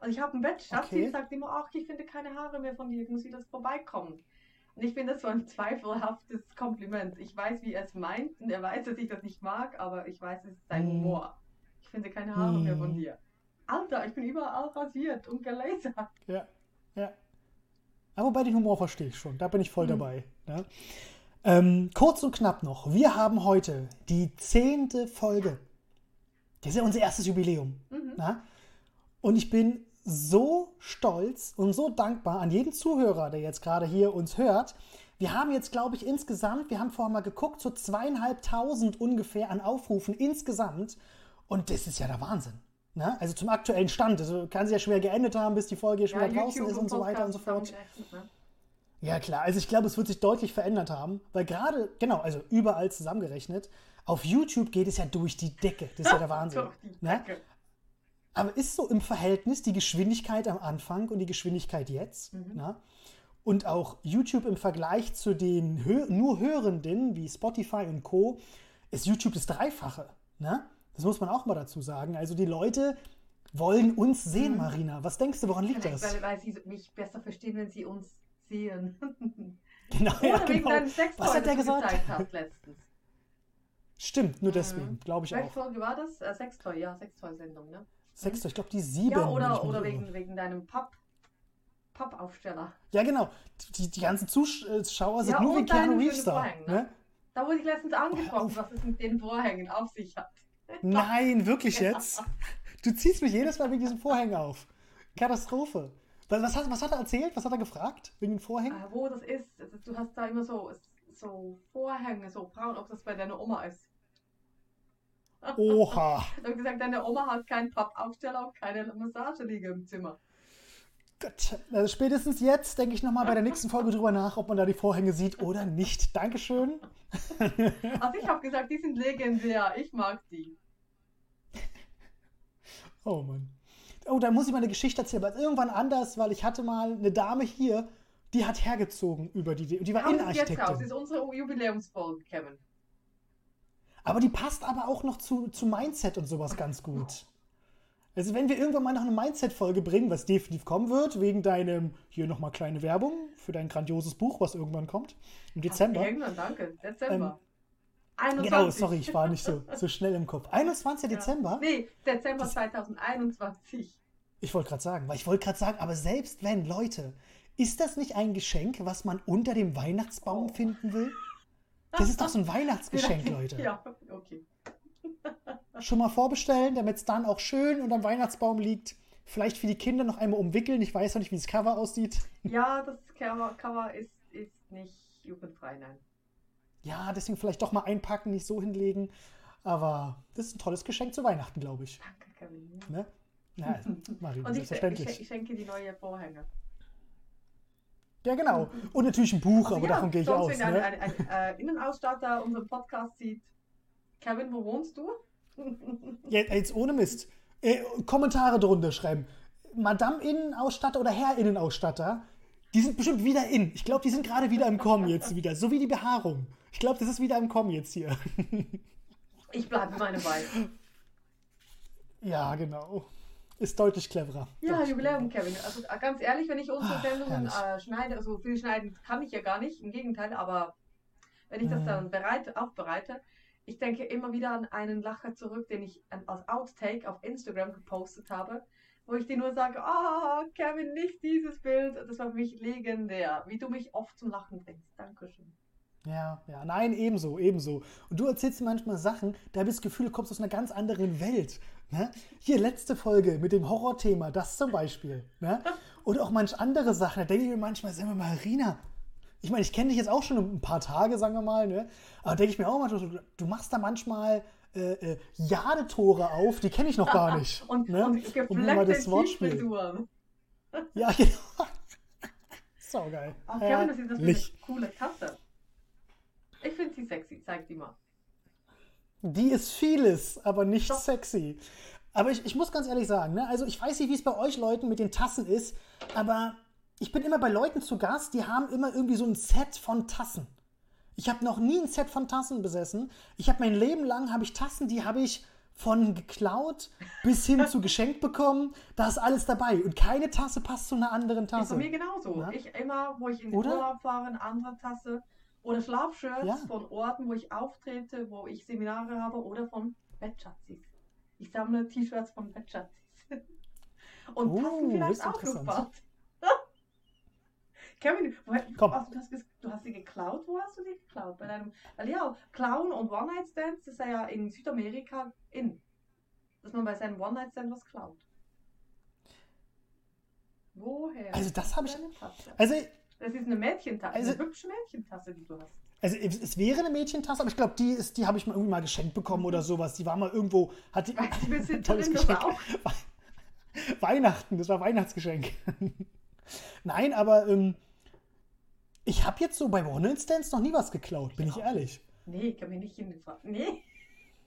Und ich habe ein Bett, okay. sagt immer, ach, ich finde keine Haare mehr von dir, ich muss wieder vorbeikommen. Und ich finde das so ein zweifelhaftes Kompliment. Ich weiß, wie er es meint und er weiß, dass ich das nicht mag, aber ich weiß, es ist sein hm. Humor. Ich finde keine Haare hm. mehr von dir. Alter, ich bin überall rasiert und gelasert. Ja, ja. Aber bei den Humor verstehe ich schon. Da bin ich voll mhm. dabei. Ne? Ähm, kurz und knapp noch. Wir haben heute die zehnte Folge. Das ist ja unser erstes Jubiläum. Mhm. Ne? Und ich bin so stolz und so dankbar an jeden Zuhörer, der jetzt gerade hier uns hört. Wir haben jetzt, glaube ich, insgesamt, wir haben vorher mal geguckt, so zweieinhalbtausend ungefähr an Aufrufen insgesamt. Und das ist ja der Wahnsinn. Ne? Also zum aktuellen Stand. Also kann sie ja schwer geendet haben, bis die Folge schon ja, draußen ist und so weiter und so fort. Ne? Ja, klar. Also ich glaube, es wird sich deutlich verändert haben, weil gerade, genau, also überall zusammengerechnet, auf YouTube geht es ja durch die Decke. Das ist ja der Wahnsinn. ne? Aber ist so im Verhältnis die Geschwindigkeit am Anfang und die Geschwindigkeit jetzt? Mhm. Ne? Und auch YouTube im Vergleich zu den Hö nur Hörenden wie Spotify und Co. ist YouTube das Dreifache. Ne? Das muss man auch mal dazu sagen. Also die Leute wollen uns sehen, mhm. Marina. Was denkst du, woran liegt das? Weil, weil sie mich besser verstehen, wenn sie uns sehen. Genau, Oder ja, wegen genau. Sextoy, Was hat der gesagt? Hast letztens. Stimmt, nur mhm. deswegen, glaube ich Welche auch. Welche Folge war das? Äh, Sextoy, ja, Sextoy-Sendung, ne? Sextoy, ich glaube die sieben. Ja, oder, oder wegen, wegen deinem Papp. Pappaufsteller. Ja, genau. Die, die ganzen Zuschauer sind ja, nur wie Keanu Reeves da. Ne? ne? Da wurde ich letztens angesprochen, was es mit den Vorhängen auf sich hat. Nein, wirklich jetzt? Du ziehst mich jedes Mal wegen diesem Vorhängen auf. Katastrophe. Was, hat, was hat er erzählt? Was hat er gefragt? Wegen den Vorhängen? Ah, wo das ist. Du hast da immer so so Vorhänge, so braun, ob das bei deiner Oma ist. Oha. ich habe gesagt, deine Oma hat keinen Pappaufsteller und keine Massageliege im Zimmer. Gott, also spätestens jetzt denke ich nochmal bei der nächsten Folge drüber nach, ob man da die Vorhänge sieht oder nicht. Dankeschön. Also ich habe gesagt, die sind legendär. Ich mag die. Oh Mann. Oh, da muss ich mal eine Geschichte erzählen, aber irgendwann anders, weil ich hatte mal eine Dame hier, die hat hergezogen über die, die war Innenarchitektin. Das ist unsere Jubiläumsfolge, Kevin. Aber die passt aber auch noch zu, zu Mindset und sowas ganz gut. Also wenn wir irgendwann mal noch eine Mindset-Folge bringen, was definitiv kommen wird, wegen deinem, hier nochmal kleine Werbung für dein grandioses Buch, was irgendwann kommt, im Dezember. Irgendwann, danke, Dezember. Ähm, 21. Genau, sorry, ich war nicht so, so schnell im Kopf. 21. Ja. Dezember? Nee, Dezember das, 2021. Ich wollte gerade sagen, weil ich wollte gerade sagen, aber selbst wenn, Leute, ist das nicht ein Geschenk, was man unter dem Weihnachtsbaum oh. finden will? Das ist doch so ein Weihnachtsgeschenk, Leute. Ja, okay. Schon mal vorbestellen, damit es dann auch schön unter dem Weihnachtsbaum liegt. Vielleicht für die Kinder noch einmal umwickeln. Ich weiß noch nicht, wie das Cover aussieht. Ja, das Cover, Cover ist, ist nicht jugendfrei, nein ja, deswegen vielleicht doch mal einpacken, nicht so hinlegen. Aber das ist ein tolles Geschenk zu Weihnachten, glaube ich. Danke, Kevin. Ne? Ja, Marie, Und ich, ich, ich, schenke die neue Vorhänge. Ja, genau. Und natürlich ein Buch, also aber ja, davon gehe ich aus. Wenn ne? ein, ein, ein äh, Innenausstatter unseren Podcast sieht, Kevin, wo wohnst du? Jetzt ohne Mist. Äh, Kommentare drunter schreiben. Madame Innenausstatter oder Herr Innenausstatter, die sind bestimmt wieder in. Ich glaube, die sind gerade wieder im Kommen jetzt wieder. So wie die Behaarung. Ich glaube, das ist wieder im Kommen jetzt hier. ich bleibe meine Weise. Ja, genau. Ist deutlich cleverer. Ja, Jubiläum, Kevin. Also äh, ganz ehrlich, wenn ich unsere Sendungen äh, schneide, also viel schneiden kann ich ja gar nicht, im Gegenteil, aber wenn ich das dann mhm. bereit, aufbereite, ich denke immer wieder an einen Lacher zurück, den ich als Outtake auf Instagram gepostet habe, wo ich dir nur sage, ah, oh, Kevin, nicht dieses Bild. Das war für mich legendär, wie du mich oft zum Lachen bringst. Dankeschön. Ja, ja, nein, ebenso, ebenso. Und du erzählst manchmal Sachen, da habe ich das Gefühl, du kommst aus einer ganz anderen Welt. Ne? Hier, letzte Folge mit dem Horrorthema, das zum Beispiel. Ne? Und auch manch andere Sachen, da denke ich mir manchmal, sag mal, Marina, ich meine, ich kenne dich jetzt auch schon ein paar Tage, sagen wir mal, ne? aber denke ich mir auch mal, du, du machst da manchmal äh, äh, Jadetore auf, die kenne ich noch gar nicht. und, ne? und, und mal das Wortspiel. ja, genau. so geil. Oh, Kevin, das ist das eine coole Tasse. Ich finde sie sexy, zeig die mal. Die ist vieles, aber nicht Doch. sexy. Aber ich, ich muss ganz ehrlich sagen, ne? also ich weiß nicht, wie es bei euch Leuten mit den Tassen ist, aber ich bin immer bei Leuten zu Gast, die haben immer irgendwie so ein Set von Tassen. Ich habe noch nie ein Set von Tassen besessen. Ich habe mein Leben lang habe ich Tassen, die habe ich von geklaut bis hin zu geschenkt bekommen. Da ist alles dabei. Und keine Tasse passt zu einer anderen Tasse. Ist bei mir genauso. Ja? Ich immer, wo ich in den Oder? Urlaub fahre, eine andere Tasse. Oder Schlafshirts ja. von Orten, wo ich auftrete, wo ich Seminare habe. Oder von Bettschatzis. Ich sammle T-Shirts von Bettschatzis. Und oh, Tassen vielleicht auch Luftfahrt. Kevin, woher, Komm. Also, du, hast, du hast sie geklaut? Wo hast du sie geklaut? Bei deinem, weil ja, Clown und One-Night-Stands ist ja in Südamerika in. Dass man bei seinem One-Night-Stand was klaut. Woher? Also das habe ich. Also das ist eine Mädchentasse, also, eine hübsche Mädchentasse, die du hast. Also es wäre eine Mädchentasse, aber ich glaube, die die habe ich mal irgendwie mal geschenkt bekommen oder sowas. Die war mal irgendwo, hat die ein tolles Geschenk. Weihnachten, das war Weihnachtsgeschenk. Nein, aber ähm, ich habe jetzt so bei One-Night-Stands noch nie was geklaut, bin ich ehrlich. Nee, ich kann mir nicht hinfahren. Nee.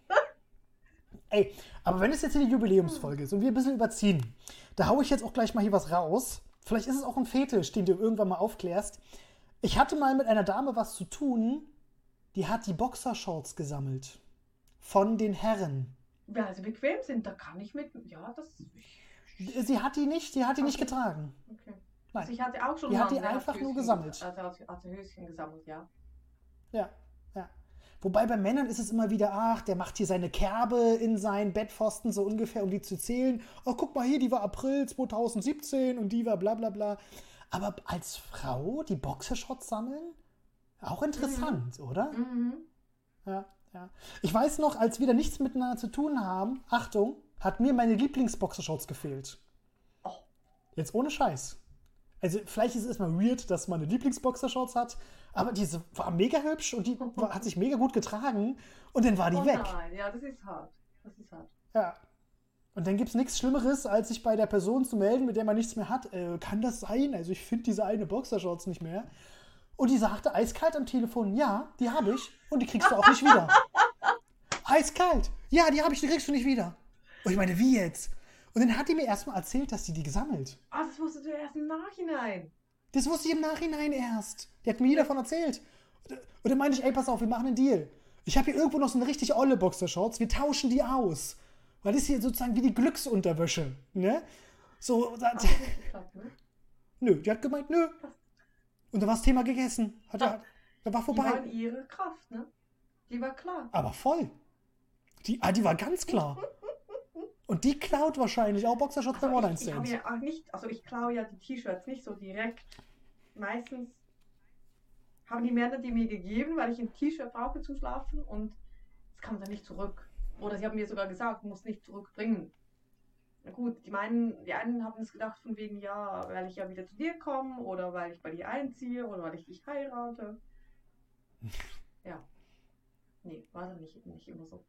Ey, aber wenn es jetzt hier die Jubiläumsfolge ist und wir ein bisschen überziehen, da haue ich jetzt auch gleich mal hier was raus. Vielleicht ist es auch ein Fetisch, den du irgendwann mal aufklärst. Ich hatte mal mit einer Dame was zu tun, die hat die Boxershorts gesammelt. Von den Herren. Ja, also bequem sind, da kann ich mit. Ja, das. Sie hat die nicht, die hat die okay. nicht getragen. Okay. Nein. Also ich hatte auch schon Die hat die einfach nur gesammelt. Also hat Höschen gesammelt, ja. Ja, ja. Wobei bei Männern ist es immer wieder, ach, der macht hier seine Kerbe in seinen Bettpfosten so ungefähr, um die zu zählen. Oh, guck mal hier, die war April 2017 und die war bla bla bla. Aber als Frau die Boxershorts sammeln? Auch interessant, mhm. oder? Mhm. Ja, ja. Ich weiß noch, als wir da nichts miteinander zu tun haben, Achtung, hat mir meine Lieblingsboxershorts gefehlt. Oh. Jetzt ohne Scheiß. Also vielleicht ist es erstmal weird, dass man eine Lieblingsboxershorts hat, aber diese war mega hübsch und die war, hat sich mega gut getragen und dann war die oh weg. Nein, ja, das ist hart. Das ist hart. Ja. Und dann gibt es nichts Schlimmeres, als sich bei der Person zu melden, mit der man nichts mehr hat. Äh, kann das sein? Also ich finde diese eine Boxershorts nicht mehr. Und die sagte eiskalt am Telefon, ja, die habe ich und die kriegst du auch nicht wieder. eiskalt. Ja, die habe ich, die kriegst du nicht wieder. Und ich meine, wie jetzt? Und dann hat die mir erstmal erzählt, dass die die gesammelt. Ah, das wusstest du erst im Nachhinein. Das wusste ich im Nachhinein erst. Die hat mir nie davon erzählt. Und dann meinte ich, ey, pass auf, wir machen einen Deal. Ich habe hier irgendwo noch so eine richtig olle Boxershorts, wir tauschen die aus. Weil das ist hier sozusagen wie die Glücksunterwäsche, ne? So, da, geklappt, ne? nö, die hat gemeint, nö. Und dann war das Thema gegessen. Hat, Ah. da war Die war vorbei. in ihrer Kraft, ne? Die war klar. Aber voll. Die, ah, die war ganz klar. Und die klaut wahrscheinlich auch Boxershorts Also ich, ich habe One-Night-Stands. ja auch nicht, also ich klaue ja die T-Shirts nicht so direkt. Meistens haben die Männer die mir gegeben, weil ich ein T-Shirt brauche zum Schlafen und es kam dann nicht zurück. Oder sie haben mir sogar gesagt, du musst nicht zurückbringen. Na gut, die meinen, die einen haben es gedacht von wegen, ja, weil ich ja wieder zu dir komme oder weil ich bei dir einziehe oder weil ich dich heirate. Ja. Nee, war dann nicht, nicht immer so.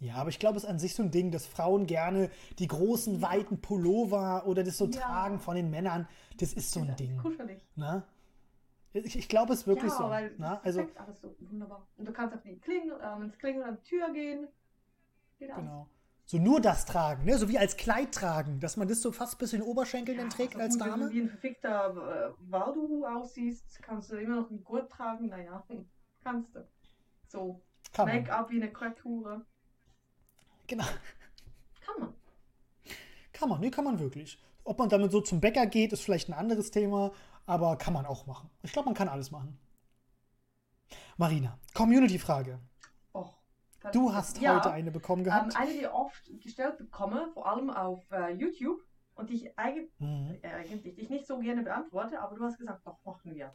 Ja, aber ich glaube, es ist an sich so ein Ding, dass Frauen gerne die großen, weiten Pullover oder das so Ja. tragen von den Männern. Das ist so ein Ja, Ding. Kuschelig. Ne? Ich, ich glaube, es ist wirklich ja, so. weil das Also, perfekt alles so wunderbar. Und du kannst auf die Klingel, äh, ins Klingel an die Tür gehen. Geht genau. So nur das tragen, ne? so wie als Kleid tragen, dass man das so fast bis in den Oberschenkeln dann trägt also als gut, Wenn Dame. du wie ein verfickter äh, Walduhu aussiehst, kannst du immer noch einen Gurt tragen. Naja, kannst du. So. Make-up wie eine Crackhure. Genau. Kann man. Kann man, nee, kann man wirklich. Ob man damit so zum Bäcker geht, ist vielleicht ein anderes Thema, aber kann man auch machen. Ich glaube, man kann alles machen. Marina, Community-Frage. Och, Du hast ja, heute eine bekommen Ähm, gehabt. eine, die ich oft gestellt bekomme, vor allem auf äh, YouTube und die ich eigentlich, Mhm. äh, eigentlich ich nicht so gerne beantworte, aber du hast gesagt, doch, machen wir.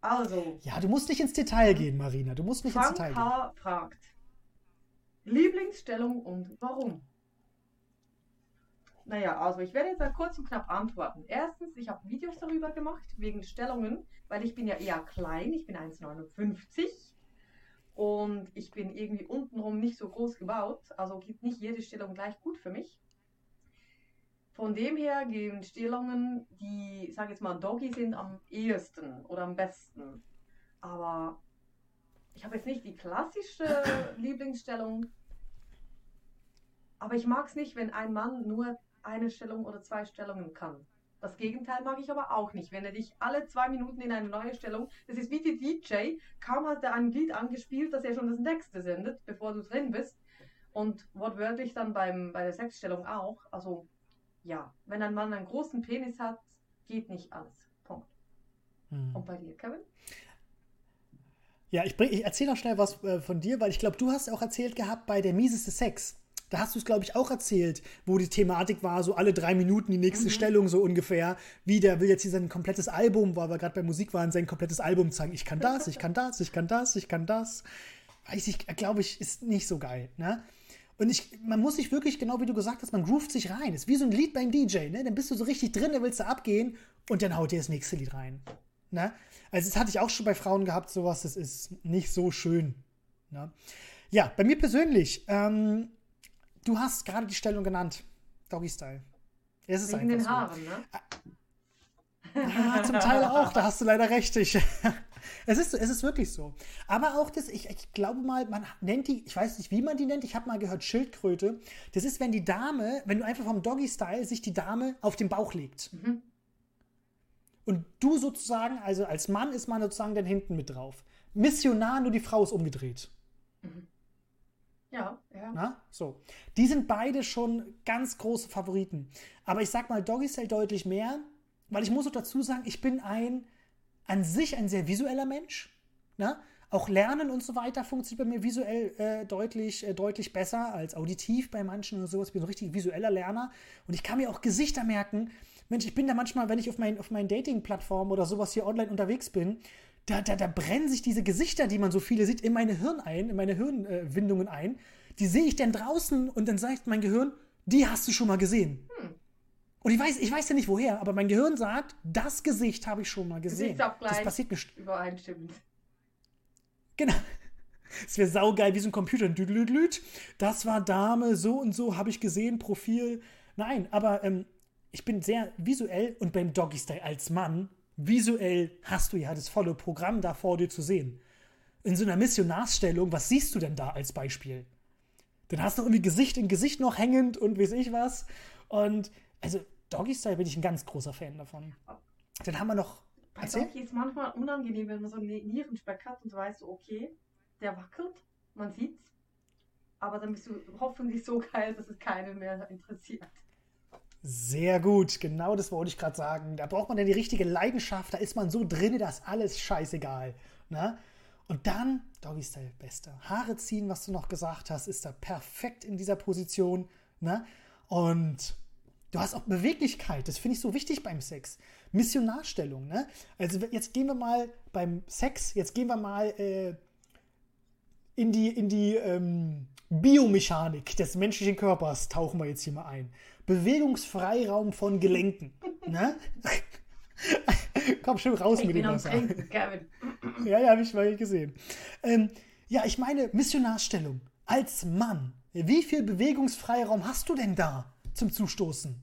Also, Ja, du musst nicht ins Detail gehen, Marina. Du musst nicht ins Frank Detail gehen. H. fragt, Lieblingsstellung und warum? Naja, also ich werde jetzt da kurz und knapp antworten. Erstens, ich habe Videos darüber gemacht, wegen Stellungen, weil ich bin ja eher klein, ich bin 1,59 und ich bin irgendwie untenrum nicht so groß gebaut, also gibt nicht jede Stellung gleich gut für mich. Von dem her gehen Stellungen, die, sag jetzt mal, Doggy sind am ehesten oder am besten. Aber ich habe jetzt nicht die klassische Lieblingsstellung. Aber ich mag es nicht, wenn ein Mann nur eine Stellung oder zwei Stellungen kann. Das Gegenteil mag ich aber auch nicht. Wenn er dich alle zwei Minuten in eine neue Stellung, das ist wie die DJ, kaum hat er ein Lied angespielt, dass er schon das nächste sendet, bevor du drin bist. Und wortwörtlich dann beim, bei der Sexstellung auch. Also ja, wenn ein Mann einen großen Penis hat, geht nicht alles. Punkt. Mhm. Und bei dir, Kevin? Ja, ich, bring- ich erzähle noch schnell was äh, von dir, weil ich glaube, du hast auch erzählt gehabt bei der mieseste Sex. Da hast du es, glaube ich, auch erzählt, wo die Thematik war, so alle drei Minuten die nächste Mhm. Stellung so ungefähr. Wie der will jetzt hier sein komplettes Album, weil wir gerade bei Musik waren, sein komplettes Album zeigen. Ich kann das, ich kann das, ich kann das, ich kann das. Weiß ich, glaube ich, ist nicht so geil. Ne? Und ich, man muss sich wirklich, genau wie du gesagt hast, man groovt sich rein. Ist wie so ein Lied beim DJ, ne? Dann bist du so richtig drin, dann willst du abgehen und dann haut dir das nächste Lied rein. Ne? Also das hatte ich auch schon bei Frauen gehabt, sowas, das ist nicht so schön. Ne? Ja, bei mir persönlich, ähm, du hast gerade die Stellung genannt. Doggy Style. Es ist Wegen den einfach Haaren, ne? so. Ja, zum Teil auch, da hast du leider recht. Ich, es, ist, es ist wirklich so. Aber auch das, ich, ich glaube mal, man nennt die, ich weiß nicht, wie man die nennt, ich habe mal gehört Schildkröte. Das ist, wenn die Dame, wenn du einfach vom Doggy Style sich die Dame auf den Bauch legt. Mhm. Und du sozusagen, also als Mann ist man sozusagen dann hinten mit drauf. Missionar, nur die Frau ist umgedreht. Ja, ja. Na? So. Die sind beide schon ganz große Favoriten. Aber ich sag mal Doggy Style deutlich mehr, weil ich muss auch dazu sagen, ich bin ein an sich ein sehr visueller Mensch. Na? Auch Lernen und so weiter funktioniert bei mir visuell äh, deutlich, äh, deutlich besser als auditiv bei manchen oder sowas. Ich bin ein richtig visueller Lerner und ich kann mir auch Gesichter merken. Mensch, ich bin da manchmal, wenn ich auf, mein, auf meinen Dating-Plattformen oder sowas hier online unterwegs bin, da, da, da brennen sich diese Gesichter, die man so viele sieht, in meine Hirn ein, in meine Hirnwindungen ein. Die sehe ich dann draußen und dann sagt mein Gehirn, die hast du schon mal gesehen. Und Und ich weiß, ich weiß ja nicht woher, aber mein Gehirn sagt, das Gesicht habe ich schon mal gesehen. Das passiert nicht. Übereinstimmend. Genau. Es wäre saugeil wie so ein Computer. Das war Dame, so und so, habe ich gesehen, Profil. Nein, aber ähm, ich bin sehr visuell und beim Doggy Style als Mann, visuell hast du ja das volle Programm da vor dir zu sehen. In so einer Missionarsstellung, was siehst du denn da als Beispiel? Dann hast du irgendwie Gesicht in Gesicht noch hängend und weiß ich was. Und also Doggy Style bin ich ein ganz großer Fan davon. Dann haben wir noch. Bei Doggy ist manchmal unangenehm, wenn man so einen Nierenspeck hat und du weißt, okay, der wackelt, man sieht's. Aber dann bist du hoffentlich so geil, dass es keinen mehr interessiert. Sehr gut, genau das wollte ich gerade sagen. Da braucht man dann die richtige Leidenschaft, da ist man so drin, da ist alles scheißegal. Ne? Und dann, Doggy Style, beste. Haare ziehen, was du noch gesagt hast, ist da perfekt in dieser Position. Ne? Und du hast auch Beweglichkeit, das finde ich so wichtig beim Sex. Missionarstellung, ne? Also jetzt gehen wir mal beim Sex, jetzt gehen wir mal äh, in die, in die ähm, Biomechanik des menschlichen Körpers, tauchen wir jetzt hier mal ein. Bewegungsfreiraum von Gelenken. ne? Komm schon raus ich mit dem Wasser. Trinken, ja, ja, habe ich mal gesehen. Ähm, ja, ich meine, Missionarstellung. Als Mann, wie viel Bewegungsfreiraum hast du denn da zum Zustoßen?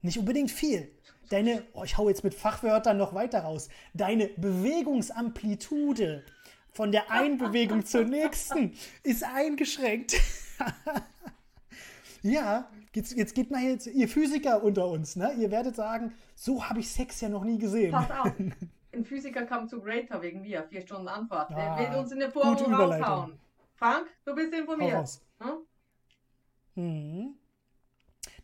Nicht unbedingt viel. Deine, oh, ich hau jetzt mit Fachwörtern noch weiter raus. Deine Bewegungsamplitude von der einen Bewegung zur nächsten ist eingeschränkt. ja, jetzt, jetzt geht mal jetzt ihr Physiker unter uns, ne? Ihr werdet sagen, so habe ich Sex ja noch nie gesehen. Pass auf. Ein Physiker kam zu Greater wegen mir, vier Stunden Anfahrt. Ah, Der will uns in der Vorhang raushauen. Frank, du bist informiert. Hm? Hm.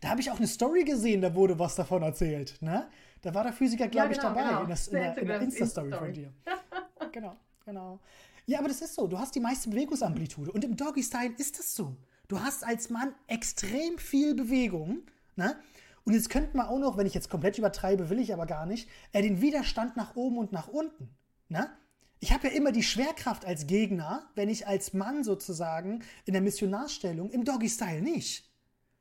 Da habe ich auch eine Story gesehen, da wurde was davon erzählt. Ne? Da war der Physiker, glaube ja, genau, ich, dabei genau. in, das, in, der, in der Insta-Story Insta von dir. genau, genau. Ja, aber das ist so. Du hast die meiste Bewegungsamplitude. Und im Doggy-Style ist das so. Du hast als Mann extrem viel Bewegung. Ne? Und jetzt könnte man auch noch, wenn ich jetzt komplett übertreibe, will ich aber gar nicht, äh, den Widerstand nach oben und nach unten. Ne? Ich habe ja immer die Schwerkraft als Gegner, wenn ich als Mann sozusagen in der Missionarstellung im Doggy-Style nicht.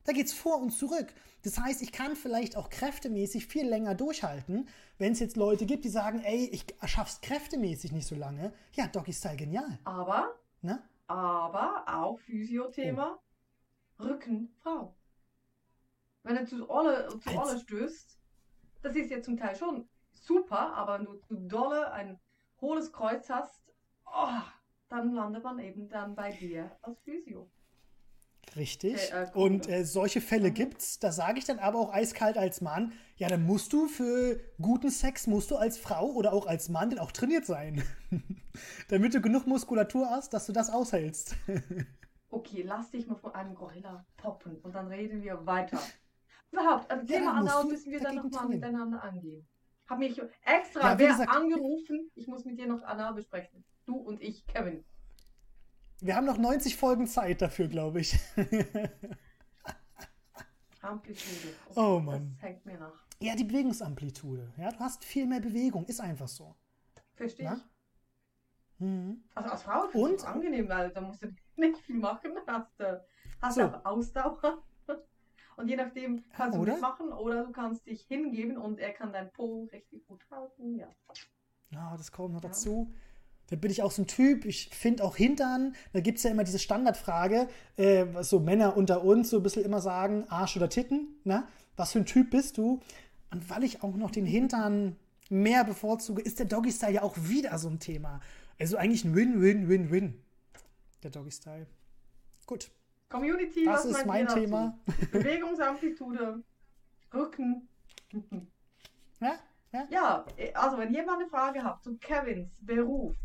Da geht es vor und zurück. Das heißt, ich kann vielleicht auch kräftemäßig viel länger durchhalten, wenn es jetzt Leute gibt, die sagen, ey, ich schaff's kräftemäßig nicht so lange. Ja, Doggy Style genial. Aber, ne? Aber auch Physiothema, oh. Rücken, Frau. Wenn er zu Olle, zu Olle stößt, das ist ja zum Teil schon super, aber wenn du zu dolle ein hohles Kreuz hast, oh, dann landet man eben dann bei dir als Physio. Richtig. Äh, und äh, solche Fälle mhm. gibt's. Da sage ich dann aber auch eiskalt als Mann, ja, dann musst du für guten Sex, musst du als Frau oder auch als Mann dann auch trainiert sein. Damit du genug Muskulatur hast, dass du das aushältst. okay, lass dich mal von einem Gorilla poppen und dann reden wir weiter. Überhaupt, also Thema ja, Anal müssen wir dann nochmal miteinander angehen. Hab mich extra ja, wer gesagt, angerufen, ich muss mit dir noch Anal besprechen. Du und ich, Kevin. Wir haben noch 90 Folgen Zeit dafür, glaube ich. Amplitude. Okay, oh Mann. Das hängt mir nach. Ja, die Bewegungsamplitude. Ja, du hast viel mehr Bewegung, ist einfach so. Verstehe ich. Mhm. Also als Frau ist es angenehm, weil da musst du nicht viel machen, hast, hast so. auch Ausdauer. Und je nachdem kannst du mitmachen oder du kannst dich hingeben und er kann dein Po richtig gut halten. Ja, ja das kommt noch ja. dazu. Da bin ich auch so ein Typ, ich finde auch Hintern, da gibt es ja immer diese Standardfrage, äh, was so Männer unter uns so ein bisschen immer sagen, Arsch oder Titten, ne? Was für ein Typ bist du? Und weil ich auch noch den Hintern mehr bevorzuge, ist der Doggy-Style ja auch wieder so ein Thema. Also eigentlich ein Win-Win-Win-Win. Der Doggy-Style. Gut. Community, das ist mein Thema. Bewegungsamplitude, Rücken. Ja, ja. ja, also wenn jemand eine Frage habt zu Kevins Beruf,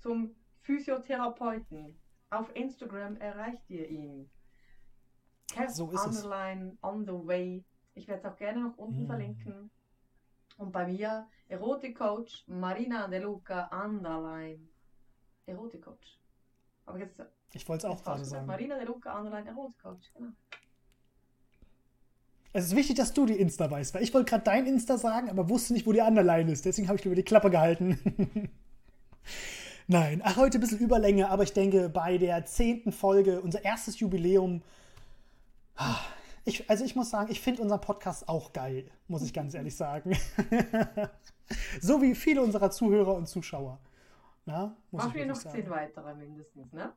zum Physiotherapeuten. Auf Instagram erreicht ihr ihn. Kev so underline es. on the way. Ich werde es auch gerne noch unten mm. verlinken. Und bei mir Erotikcoach Marina De Luca underline Erotikcoach. Aber jetzt ich wollte es auch gerade sagen. Marina De Luca underline Erotikcoach, genau. Es ist wichtig, dass du die Insta weißt, weil ich wollte gerade dein Insta sagen, aber wusste nicht, wo die Underline ist. Deswegen habe ich über die Klappe gehalten. Nein, ach, heute ein bisschen Überlänge, aber ich denke, bei der zehnten Folge, unser erstes Jubiläum, ah, ich, also ich muss sagen, ich finde unseren Podcast auch geil, muss ich ganz ehrlich sagen. so wie viele unserer Zuhörer und Zuschauer. Na, Machen wir noch sagen. zehn weitere mindestens, ne?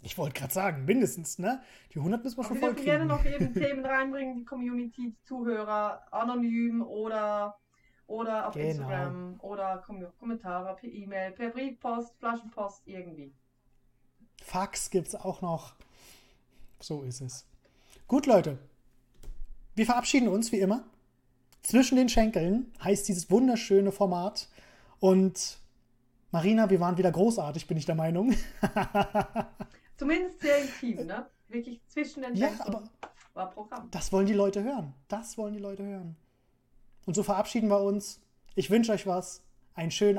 Ich wollte gerade sagen, mindestens, ne? Die 100 müssen wir schon voll. Wir gerne noch eben Themen reinbringen, die Community, die Zuhörer, anonym oder, oder auf genau. Instagram oder Kom Kommentare per E-Mail, per Briefpost, Flaschenpost, irgendwie. Fax gibt es auch noch. So ist es. Gut, Leute. Wir verabschieden uns wie immer. Zwischen den Schenkeln heißt dieses wunderschöne Format. Und Marina, wir waren wieder großartig, bin ich der Meinung. Zumindest sehr intim, ne? Wirklich zwischen den Ja, aber war Programm. Das wollen die Leute hören. Das wollen die Leute hören. Und so verabschieden wir uns. Ich wünsche euch was. Einen schönen